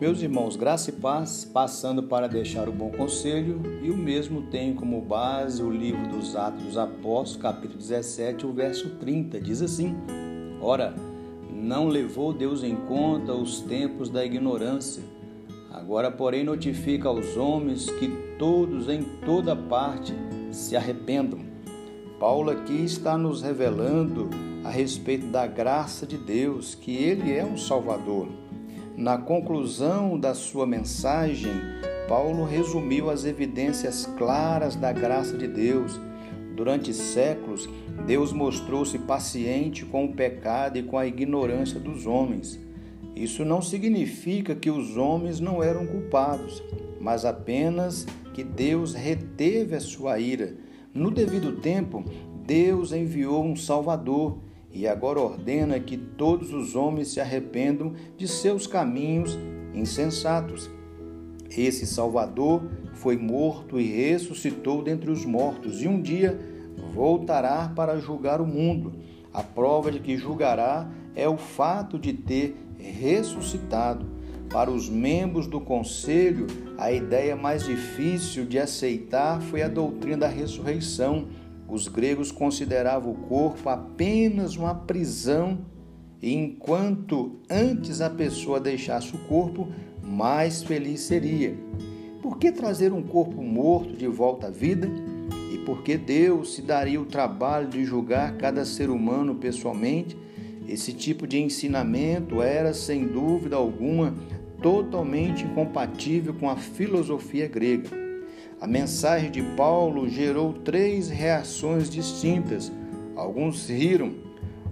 Meus irmãos, graça e paz, passando para deixar o bom conselho, e o mesmo tem como base o livro dos Atos dos Apóstolos, capítulo 17, o verso 30, diz assim: Ora, não levou Deus em conta os tempos da ignorância. Agora, porém, notifica aos homens que todos em toda parte se arrependam. Paulo aqui está nos revelando a respeito da graça de Deus, que ele é um Salvador na conclusão da sua mensagem, Paulo resumiu as evidências claras da graça de Deus. Durante séculos, Deus mostrou-se paciente com o pecado e com a ignorância dos homens. Isso não significa que os homens não eram culpados, mas apenas que Deus reteve a sua ira. No devido tempo, Deus enviou um Salvador e agora ordena que todos os homens se arrependam de seus caminhos insensatos. Esse Salvador foi morto e ressuscitou dentre os mortos, e um dia voltará para julgar o mundo. A prova de que julgará é o fato de ter ressuscitado. Para os membros do conselho, a ideia mais difícil de aceitar foi a doutrina da ressurreição os gregos consideravam o corpo apenas uma prisão, e enquanto antes a pessoa deixasse o corpo, mais feliz seria. Por que trazer um corpo morto de volta à vida? E por que Deus se daria o trabalho de julgar cada ser humano pessoalmente? Esse tipo de ensinamento era, sem dúvida alguma, totalmente incompatível com a filosofia grega. A mensagem de Paulo gerou três reações distintas. Alguns riram,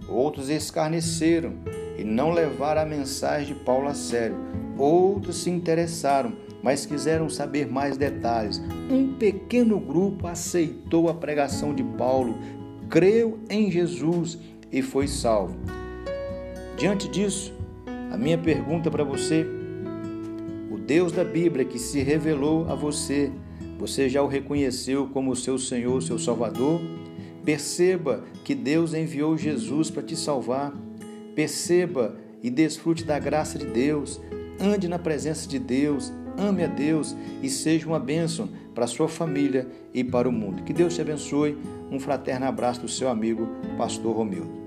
outros escarneceram e não levaram a mensagem de Paulo a sério. Outros se interessaram, mas quiseram saber mais detalhes. Um pequeno grupo aceitou a pregação de Paulo, creu em Jesus e foi salvo. Diante disso, a minha pergunta para você: o Deus da Bíblia que se revelou a você, você já o reconheceu como seu Senhor, seu Salvador? Perceba que Deus enviou Jesus para te salvar. Perceba e desfrute da graça de Deus. Ande na presença de Deus. Ame a Deus e seja uma bênção para a sua família e para o mundo. Que Deus te abençoe. Um fraterno abraço do seu amigo, Pastor Romildo.